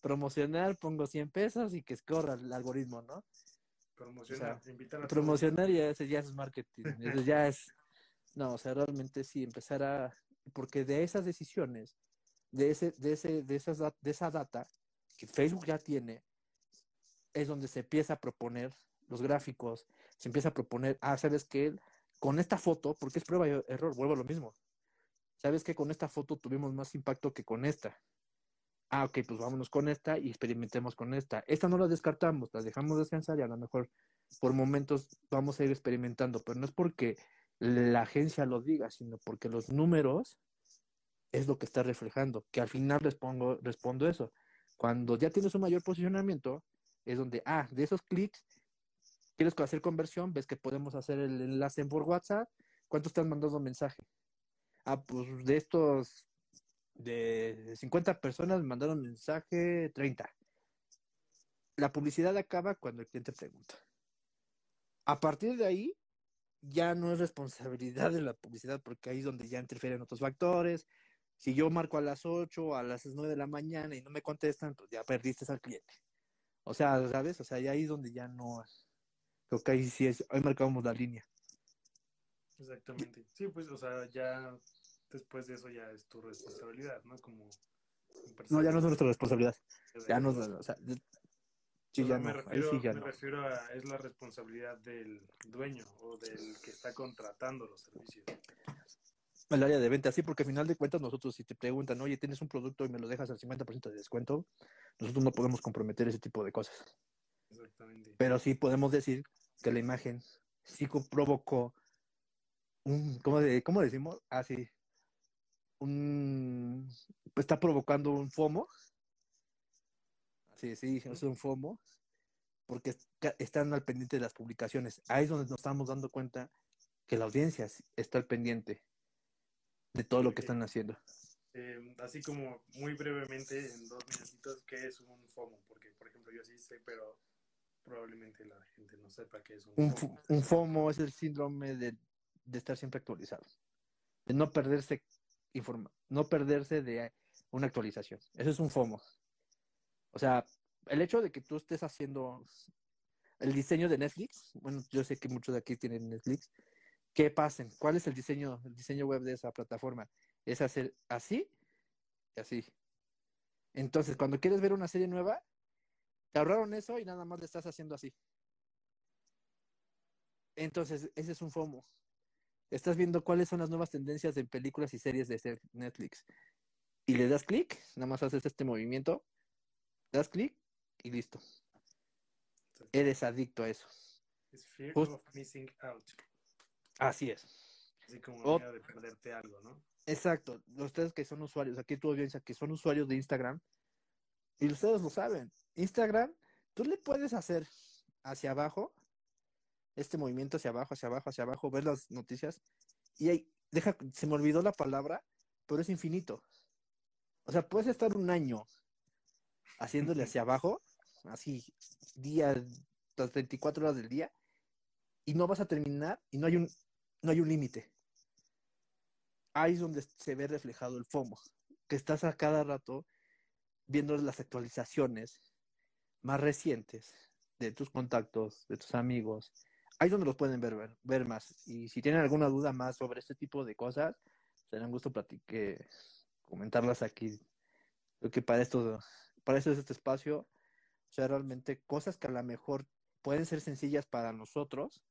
promocionar, pongo 100 pesos y que escorra el algoritmo, ¿no? Promocionar, invitar a Promocionar ya, ese ya es marketing, ese ya es no, o sea, realmente sí, empezar a, porque de esas decisiones, de ese, de ese, de esas, de esa data que Facebook ya tiene, es donde se empieza a proponer los gráficos, se empieza a proponer, ah, sabes que con esta foto, porque es prueba y error, vuelvo a lo mismo. Sabes que con esta foto tuvimos más impacto que con esta. Ah, ok, pues vámonos con esta y experimentemos con esta. Esta no la descartamos, la dejamos descansar y a lo mejor por momentos vamos a ir experimentando, pero no es porque la agencia lo diga, sino porque los números es lo que está reflejando, que al final respondo, respondo eso. Cuando ya tienes un mayor posicionamiento, es donde, ah, de esos clics, quieres hacer conversión, ves que podemos hacer el enlace por WhatsApp, ¿cuántos te han mandado mensaje? Ah, pues de estos, de 50 personas me mandaron mensaje 30. La publicidad acaba cuando el cliente pregunta. A partir de ahí, ya no es responsabilidad de la publicidad porque ahí es donde ya interfieren otros factores. Si yo marco a las 8 a las 9 de la mañana y no me contestan, pues ya perdiste al cliente. O sea, ¿sabes? O sea, ya ahí es donde ya no. Creo que ahí sí es. Ahí marcamos la línea. Exactamente. Sí, pues, o sea, ya después de eso ya es tu responsabilidad, ¿no? Como. No, ya no es nuestra responsabilidad. Ya no, o sea, Sí, ya me, refiero, me refiero a es la responsabilidad del dueño o del que está contratando los servicios. El área de venta, sí, porque al final de cuentas nosotros si te preguntan, oye, tienes un producto y me lo dejas al 50% de descuento, nosotros no podemos comprometer ese tipo de cosas. Exactamente. Pero sí podemos decir que la imagen sí provocó un, ¿cómo, de, cómo decimos? Ah, sí, un, está provocando un FOMO Sí, sí, es un FOMO, porque están al pendiente de las publicaciones. Ahí es donde nos estamos dando cuenta que la audiencia está al pendiente de todo lo que están haciendo. Eh, así como muy brevemente, en dos minutitos, ¿qué es un FOMO? Porque, por ejemplo, yo sí sé, pero probablemente la gente no sepa qué es un, un FOMO. Un FOMO es el síndrome de, de estar siempre actualizado, de no perderse informa no perderse de una actualización. Eso es un FOMO. O sea, el hecho de que tú estés haciendo el diseño de Netflix, bueno, yo sé que muchos de aquí tienen Netflix, ¿qué pasen? ¿Cuál es el diseño, el diseño web de esa plataforma? Es hacer así y así. Entonces, cuando quieres ver una serie nueva, te ahorraron eso y nada más le estás haciendo así. Entonces, ese es un FOMO. Estás viendo cuáles son las nuevas tendencias en películas y series de Netflix. Y le das clic, nada más haces este movimiento das clic y listo. Eres adicto a eso. Es fear of missing out. Así es. Así como miedo de perderte algo, ¿no? Exacto. Ustedes que son usuarios, aquí tu audiencia, que son usuarios de Instagram, y ustedes lo saben, Instagram, tú le puedes hacer hacia abajo, este movimiento hacia abajo, hacia abajo, hacia abajo, ver las noticias y ahí, deja, se me olvidó la palabra, pero es infinito. O sea, puedes estar un año haciéndole hacia abajo, así, día, las 24 horas del día, y no vas a terminar y no hay un, no hay un límite. Ahí es donde se ve reflejado el FOMO, que estás a cada rato viendo las actualizaciones más recientes de tus contactos, de tus amigos. Ahí es donde los pueden ver, ver, ver más. Y si tienen alguna duda más sobre este tipo de cosas, será un gusto platicar, comentarlas aquí. Creo que para esto, para es este espacio. O sea, realmente cosas que a lo mejor pueden ser sencillas para nosotros,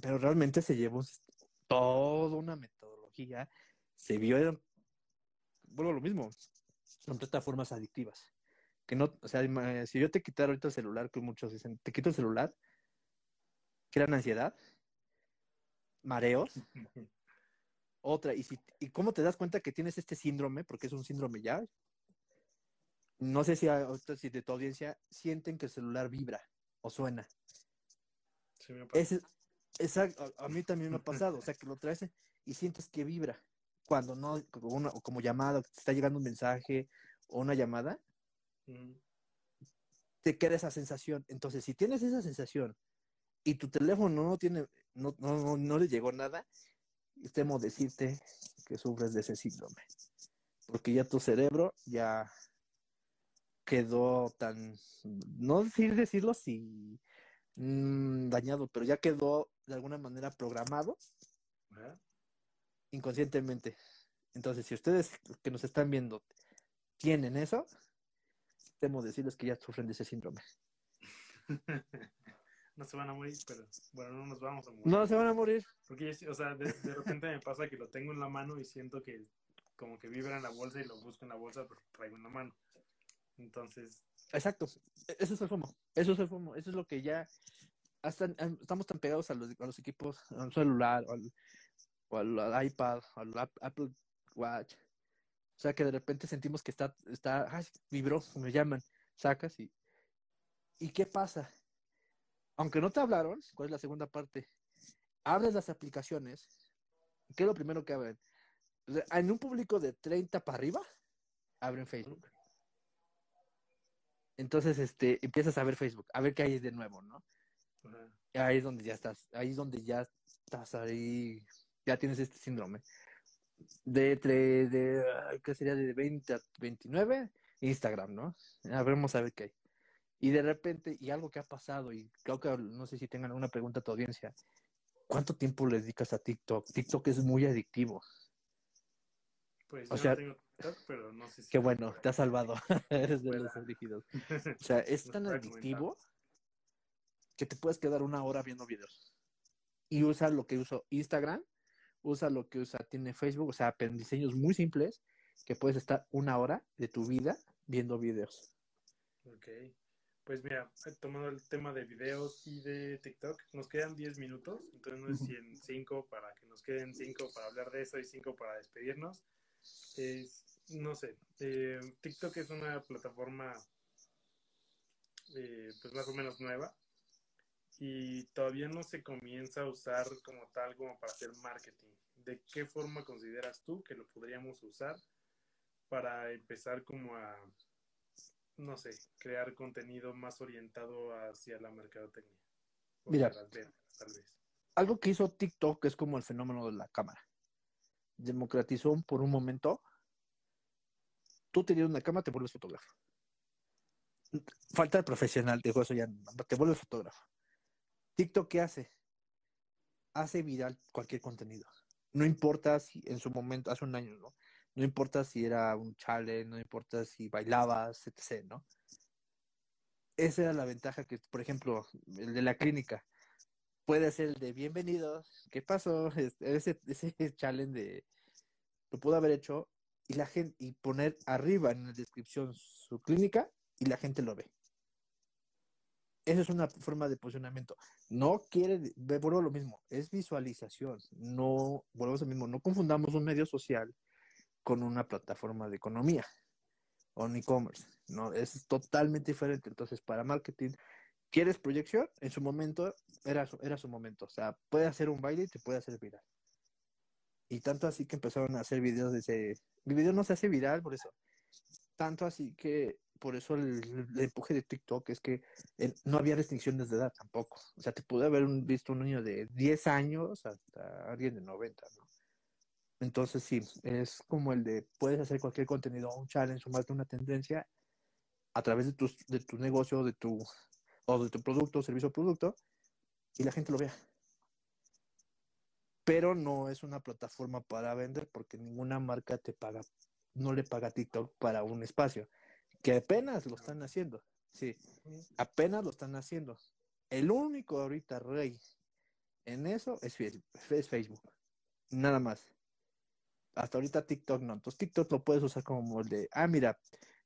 pero realmente se llevó toda una metodología. Se vio, bueno, lo mismo, son plataformas adictivas. Que no, o sea, si yo te quitara ahorita el celular, que muchos dicen, te quito el celular, crean ansiedad, mareos. Otra, y, si, ¿y cómo te das cuenta que tienes este síndrome? Porque es un síndrome ya. No sé si, a, si de tu audiencia sienten que el celular vibra o suena. Sí, me Ese, exacto, a, a mí también me ha pasado, o sea, que lo traes y sientes que vibra. Cuando no, como, una, como llamada, te está llegando un mensaje o una llamada, Mm, te queda esa sensación. Entonces, si tienes esa sensación y tu teléfono no tiene, no, no, no, no le llegó nada, temo decirte que sufres de ese síndrome. Porque ya tu cerebro ya quedó tan, no decir decirlo si mm, dañado, pero ya quedó de alguna manera programado ajá. Inconscientemente. Entonces, si ustedes que nos están viendo tienen eso, temo decirles que ya sufren de ese síndrome. no se van a morir, pero bueno, no nos vamos a morir. No se van a morir. Porque, o sea, de, de repente me pasa que lo tengo en la mano y siento que como que vibra en la bolsa y lo busco en la bolsa, pero traigo en la mano. Entonces, Exacto. E- Eso es el FOMO. Eso es el FOMO. Eso es lo que ya hasta em, estamos tan pegados a los, a los equipos, al celular, o al, o al- iPad, o al Ap- Apple Watch. O sea que de repente sentimos que está, está, ay, vibró, me llaman, sacas y, ¿y qué pasa? Aunque no te hablaron, ¿cuál es la segunda parte? Abres las aplicaciones, ¿qué es lo primero que abren? En un público de 30 para arriba, abren Facebook. Entonces, este, empiezas a ver Facebook, a ver qué hay de nuevo, ¿no? ahí es donde ya estás, ahí es donde ya estás ahí, ya tienes este síndrome. De, de, ay, ¿qué sería? De 20 a 29, Instagram, ¿no? A ver, vamos a ver qué hay. Y de repente, y algo que ha pasado, y creo que no sé si tengan alguna pregunta a tu audiencia, ¿cuánto tiempo le dedicas a TikTok? TikTok es muy adictivo. pues O yo sea- no tengo TikTok, pero no sé si... Qué bueno, te has salvado. Eres de los elegidos. O sea, es tan adictivo que te puedes quedar una hora viendo videos. Y usa lo que uso Instagram, usa lo que usa, tiene Facebook, o sea, diseños muy simples que puedes estar una hora de tu vida viendo videos. Ok. Pues mira, eh, tomando el tema de videos y de TikTok, nos quedan 10 minutos, entonces no si en 5 para que nos queden 5 para hablar de eso y 5 para despedirnos. Es, no sé, eh, TikTok es una plataforma eh, pues más o menos nueva y todavía no se comienza a usar como tal como para hacer marketing. ¿De qué forma consideras tú que lo podríamos usar para empezar como a no sé, crear contenido más orientado hacia la mercadotecnia. O Mira. hacia las ventas, tal vez. Algo que hizo TikTok es como el fenómeno de la cámara. Democratizó por un momento. Tú teniendo una cámara, te vuelves fotógrafo. Falta de profesional, digo eso ya, te vuelves fotógrafo. TikTok, ¿qué hace? Hace viral cualquier contenido. No importa si en su momento, hace un año, ¿no? No importa si era un challenge, no importa si bailabas, etc., ¿no? Esa era la ventaja que, por ejemplo, el de la clínica puede ser el de bienvenidos, ¿qué pasó? Ese, ese challenge de lo pudo haber hecho y la gente y poner arriba en la descripción su clínica y la gente lo ve. Esa es una forma de posicionamiento. No quiere, vuelvo a lo mismo, es visualización. No, volvemos a lo mismo, no confundamos un medio social con una plataforma de economía o e-commerce. No, es totalmente diferente. Entonces, para marketing, ¿Quieres proyección? En su momento era su, era su momento. O sea, puede hacer un baile y te puede hacer viral. Y tanto así que empezaron a hacer videos de ese... Mi video no se hace viral por eso. Tanto así que por eso el, el empuje de TikTok es que eh, no había restricciones de edad tampoco. O sea, te pude haber un, visto un niño de 10 años hasta alguien de 90, ¿no? Entonces sí, es como el de puedes hacer cualquier contenido, un challenge, sumarte una tendencia a través de tu, de tu negocio, de tu, o de tu producto, servicio o producto, y la gente lo vea. Pero no es una plataforma para vender porque ninguna marca te paga, no le paga TikTok para un espacio, que apenas lo están haciendo. Sí, apenas lo están haciendo. El único ahorita rey en eso es, Facebook. Nada más. Hasta ahorita TikTok no. Entonces TikTok lo puedes usar como el de, ah, mira,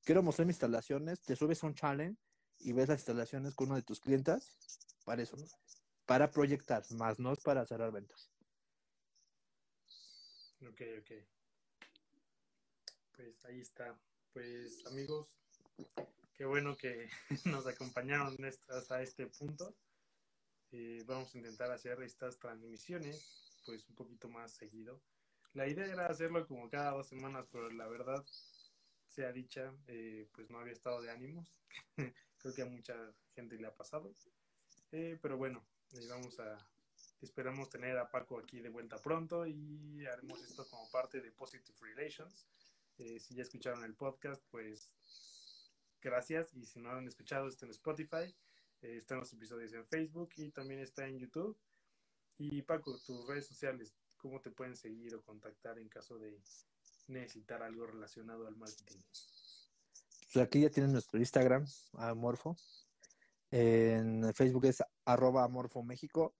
quiero mostrar mis instalaciones, te subes a un challenge y ves las instalaciones con uno de tus clientes, para eso, para proyectar, más no es para cerrar ventas. Ok, ok. Pues ahí está. Pues amigos, qué bueno que nos acompañaron hasta este punto. Eh, vamos a intentar hacer estas transmisiones pues un poquito más seguido. La idea era hacerlo como cada dos semanas, pero la verdad, sea dicha, eh, pues no había estado de ánimos. Creo que a mucha gente le ha pasado. Eh, pero bueno, vamos a, esperamos tener a Paco aquí de vuelta pronto y haremos esto como parte de Positive Relations. Eh, si ya escucharon el podcast, pues gracias. Y si no han escuchado, está en Spotify, están los episodios en Facebook y también está en YouTube. Y Paco, tus redes sociales, cómo te pueden seguir o contactar en caso de necesitar algo relacionado al marketing. Pues aquí ya tienen nuestro Instagram, Amorfo. En Facebook es arroba Amorfo México.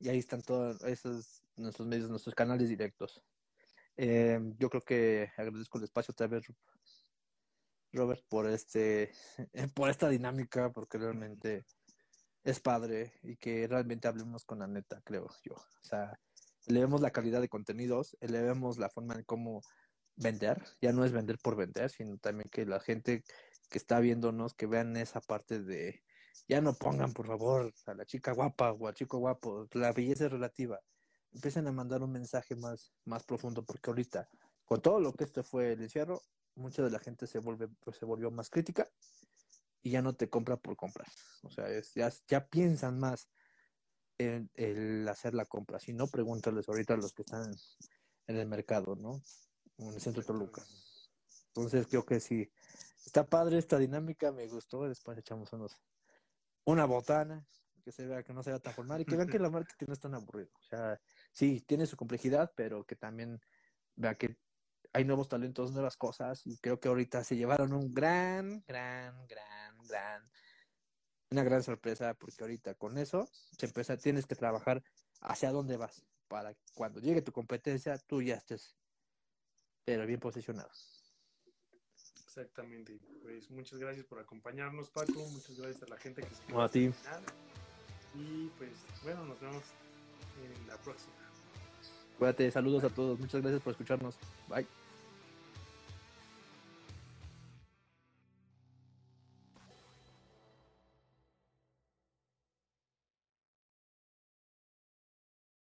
Y ahí están todos esos nuestros medios, nuestros canales directos. Eh, yo creo que agradezco el espacio otra vez, Robert, por este, por esta dinámica, porque realmente es padre y que realmente hablemos con la neta, creo yo. O sea, elevemos la calidad de contenidos, elevemos la forma en cómo vender, ya no es vender por vender, sino también que la gente que está viéndonos, que vean esa parte de, ya no pongan por favor a la chica guapa o al chico guapo, la belleza es relativa, empiecen a mandar un mensaje más, más profundo, porque ahorita, con todo lo que esto fue el encierro, mucha de la gente se vuelve, pues, se volvió más crítica y ya no te compra por comprar, o sea, es, ya, ya piensan más el, hacer la compra. Si no, pregúntales ahorita a los que están en el mercado, ¿no? En el centro de Toluca. Entonces creo que sí. Está padre esta dinámica, me gustó. Después echamos unos una botana, que se vea que no sea tan formal y que vean que la marketing no es tan aburrido. O sea, sí, tiene su complejidad, pero que también vea que hay nuevos talentos, nuevas cosas, y creo que ahorita se llevaron un gran, gran, gran, gran una gran sorpresa porque ahorita con eso se empieza, tienes que trabajar hacia dónde vas para cuando llegue tu competencia tú ya estés pero bien posicionado. Exactamente. Pues muchas gracias por acompañarnos, Paco. Muchas gracias a la gente que estuvo a ti. Y pues bueno, nos vemos en la próxima. Cuídate, saludos a todos. Muchas gracias por escucharnos. Bye.